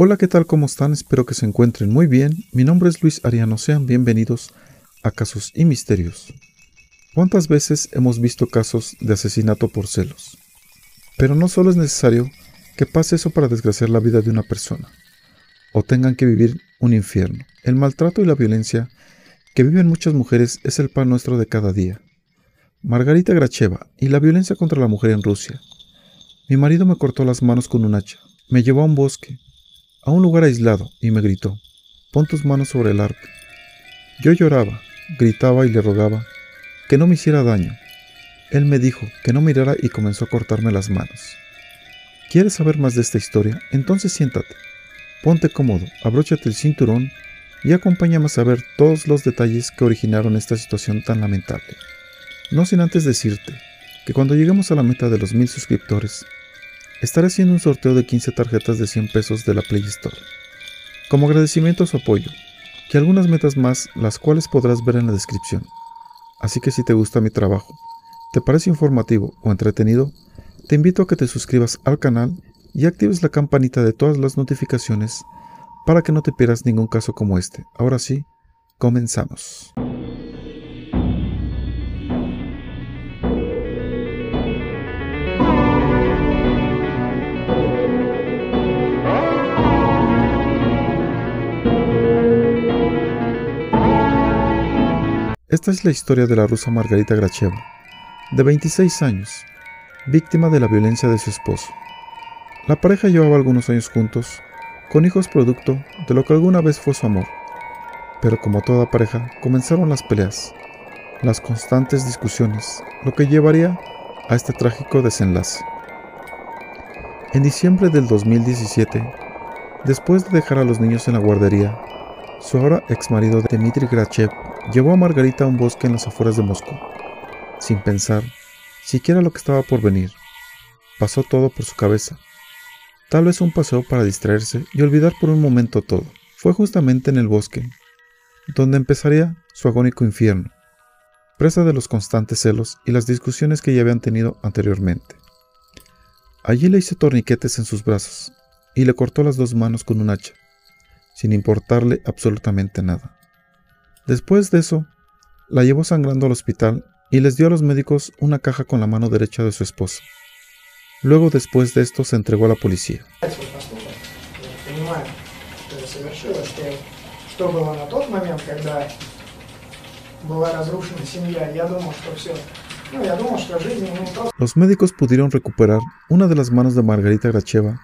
Hola, ¿qué tal? ¿Cómo están? Espero que se encuentren muy bien. Mi nombre es Luis Ariano. Sean bienvenidos a Casos y Misterios. ¿Cuántas veces hemos visto casos de asesinato por celos? Pero no solo es necesario que pase eso para desgraciar la vida de una persona, o tengan que vivir un infierno. El maltrato y la violencia que viven muchas mujeres es el pan nuestro de cada día. Margarita Gracheva y la violencia contra la mujer en Rusia. Mi marido me cortó las manos con un hacha, me llevó a un bosque, a un lugar aislado, y me gritó, pon tus manos sobre el arco. Yo lloraba, gritaba y le rogaba que no me hiciera daño. Él me dijo que no mirara y comenzó a cortarme las manos. ¿Quieres saber más de esta historia? Entonces siéntate, ponte cómodo, abróchate el cinturón y acompáñame a saber todos los detalles que originaron esta situación tan lamentable. No sin antes decirte que cuando lleguemos a la meta de los mil suscriptores, estaré haciendo un sorteo de 15 tarjetas de 100 pesos de la Play Store. Como agradecimiento a su apoyo, y algunas metas más las cuales podrás ver en la descripción. Así que si te gusta mi trabajo, te parece informativo o entretenido, te invito a que te suscribas al canal y actives la campanita de todas las notificaciones para que no te pierdas ningún caso como este. Ahora sí, comenzamos. Esta es la historia de la rusa Margarita Gracheva, de 26 años, víctima de la violencia de su esposo. La pareja llevaba algunos años juntos, con hijos producto de lo que alguna vez fue su amor. Pero como toda pareja, comenzaron las peleas, las constantes discusiones, lo que llevaría a este trágico desenlace. En diciembre del 2017, después de dejar a los niños en la guardería, su ahora ex marido Dmitry Grachev Llevó a Margarita a un bosque en las afueras de Moscú, sin pensar siquiera lo que estaba por venir. Pasó todo por su cabeza. Tal vez un paseo para distraerse y olvidar por un momento todo. Fue justamente en el bosque, donde empezaría su agónico infierno, presa de los constantes celos y las discusiones que ya habían tenido anteriormente. Allí le hizo torniquetes en sus brazos y le cortó las dos manos con un hacha, sin importarle absolutamente nada. Después de eso, la llevó sangrando al hospital y les dio a los médicos una caja con la mano derecha de su esposo. Luego, después de esto, se entregó a la policía. Los médicos pudieron recuperar una de las manos de Margarita Gracheva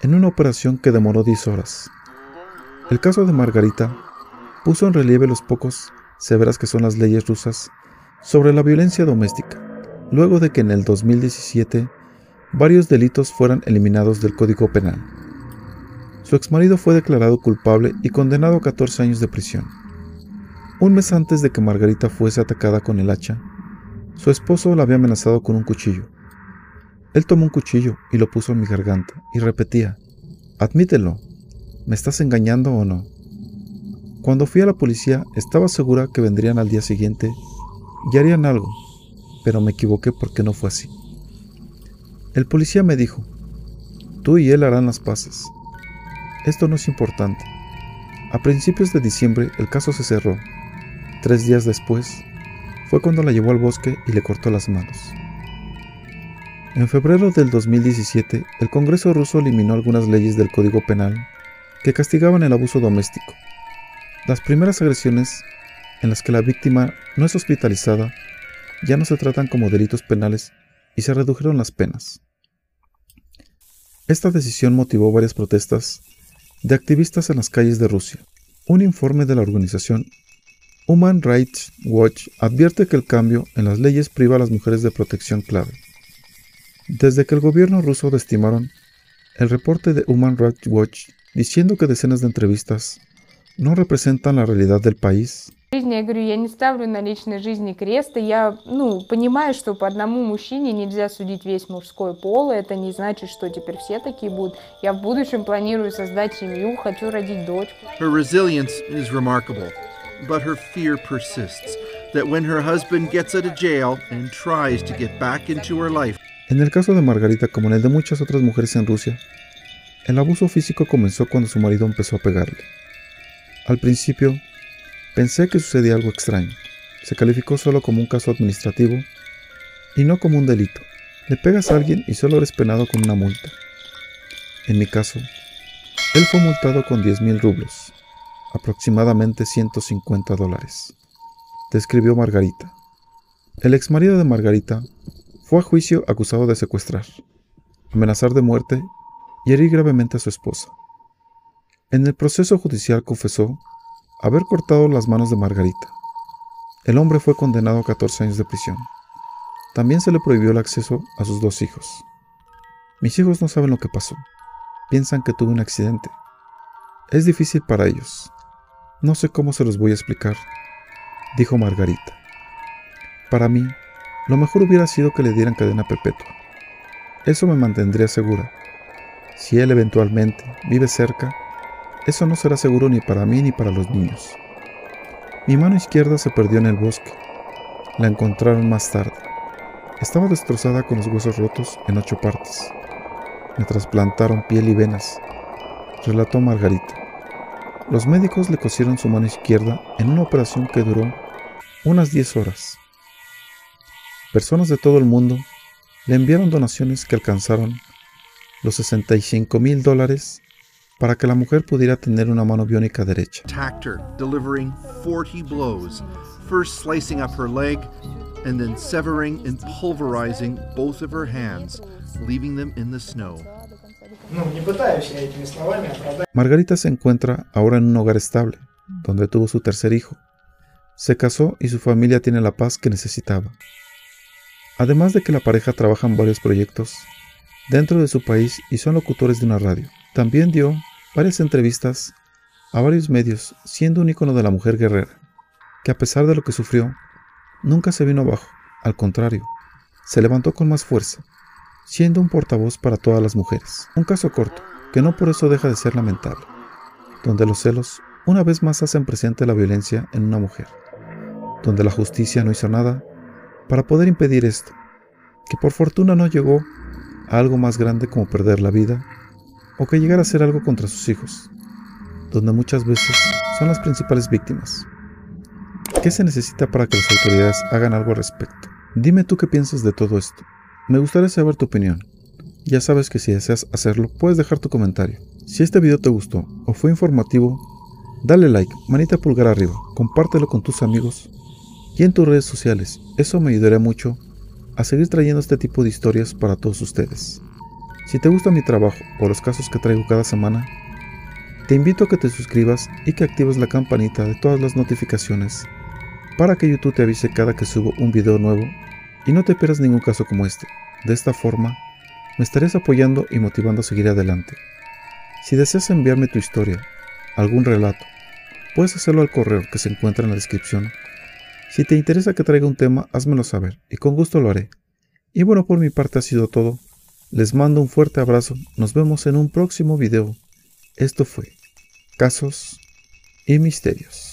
en una operación que demoró 10 horas. El caso de Margarita puso en relieve los pocos severas que son las leyes rusas sobre la violencia doméstica, luego de que en el 2017 varios delitos fueran eliminados del Código Penal. Su exmarido fue declarado culpable y condenado a 14 años de prisión. Un mes antes de que Margarita fuese atacada con el hacha, su esposo la había amenazado con un cuchillo. Él tomó un cuchillo y lo puso en mi garganta y repetía, admítelo, ¿me estás engañando o no? Cuando fui a la policía estaba segura que vendrían al día siguiente y harían algo, pero me equivoqué porque no fue así. El policía me dijo, tú y él harán las paces. Esto no es importante. A principios de diciembre el caso se cerró. Tres días después fue cuando la llevó al bosque y le cortó las manos. En febrero del 2017, el Congreso ruso eliminó algunas leyes del Código Penal que castigaban el abuso doméstico las primeras agresiones en las que la víctima no es hospitalizada ya no se tratan como delitos penales y se redujeron las penas. Esta decisión motivó varias protestas de activistas en las calles de Rusia. Un informe de la organización Human Rights Watch advierte que el cambio en las leyes priva a las mujeres de protección clave. Desde que el gobierno ruso destimaron el reporte de Human Rights Watch diciendo que decenas de entrevistas no representan la realidad del país. Я говорю, я не ставлю на личной жизни креста. Я, ну, понимаю, что по одному мужчине нельзя судить весь мужской пол. Это не значит, что теперь все такие будут. Я в будущем планирую создать семью, хочу родить дочку. Her resilience is remarkable, but her fear persists that when her husband gets out of jail and tries to get back into her life. En el caso de Margarita, como en el de muchas otras mujeres en Rusia, El abuso físico comenzó cuando su marido empezó a pegarle. Al principio, pensé que sucedía algo extraño. Se calificó solo como un caso administrativo y no como un delito. Le pegas a alguien y solo eres penado con una multa. En mi caso, él fue multado con 10 mil rublos, aproximadamente 150 dólares, describió Margarita. El exmarido de Margarita fue a juicio acusado de secuestrar, amenazar de muerte y herir gravemente a su esposa. En el proceso judicial confesó haber cortado las manos de Margarita. El hombre fue condenado a 14 años de prisión. También se le prohibió el acceso a sus dos hijos. Mis hijos no saben lo que pasó. Piensan que tuve un accidente. Es difícil para ellos. No sé cómo se los voy a explicar, dijo Margarita. Para mí, lo mejor hubiera sido que le dieran cadena perpetua. Eso me mantendría segura. Si él eventualmente vive cerca, eso no será seguro ni para mí ni para los niños. Mi mano izquierda se perdió en el bosque. La encontraron más tarde. Estaba destrozada con los huesos rotos en ocho partes. Me trasplantaron piel y venas, relató Margarita. Los médicos le cosieron su mano izquierda en una operación que duró unas 10 horas. Personas de todo el mundo le enviaron donaciones que alcanzaron los 65 mil dólares para que la mujer pudiera tener una mano biónica derecha. Her, delivering 40 blows, first slicing up her leg and then severing and pulverizing both of her hands, leaving them in the snow. Margarita se encuentra ahora en un hogar estable, donde tuvo su tercer hijo. Se casó y su familia tiene la paz que necesitaba. Además de que la pareja trabaja en varios proyectos dentro de su país y son locutores de una radio. También dio varias entrevistas a varios medios, siendo un ícono de la mujer guerrera, que a pesar de lo que sufrió, nunca se vino abajo, al contrario, se levantó con más fuerza, siendo un portavoz para todas las mujeres. Un caso corto, que no por eso deja de ser lamentable, donde los celos una vez más hacen presente la violencia en una mujer, donde la justicia no hizo nada para poder impedir esto, que por fortuna no llegó a algo más grande como perder la vida o que llegara a hacer algo contra sus hijos, donde muchas veces son las principales víctimas. ¿Qué se necesita para que las autoridades hagan algo al respecto? Dime tú qué piensas de todo esto. Me gustaría saber tu opinión. Ya sabes que si deseas hacerlo, puedes dejar tu comentario. Si este video te gustó o fue informativo, dale like, manita pulgar arriba, compártelo con tus amigos y en tus redes sociales. Eso me ayudará mucho a seguir trayendo este tipo de historias para todos ustedes. Si te gusta mi trabajo o los casos que traigo cada semana, te invito a que te suscribas y que actives la campanita de todas las notificaciones para que YouTube te avise cada que subo un video nuevo y no te pierdas ningún caso como este. De esta forma, me estarías apoyando y motivando a seguir adelante. Si deseas enviarme tu historia, algún relato, puedes hacerlo al correo que se encuentra en la descripción. Si te interesa que traiga un tema, házmelo saber y con gusto lo haré. Y bueno, por mi parte ha sido todo. Les mando un fuerte abrazo. Nos vemos en un próximo video. Esto fue Casos y Misterios.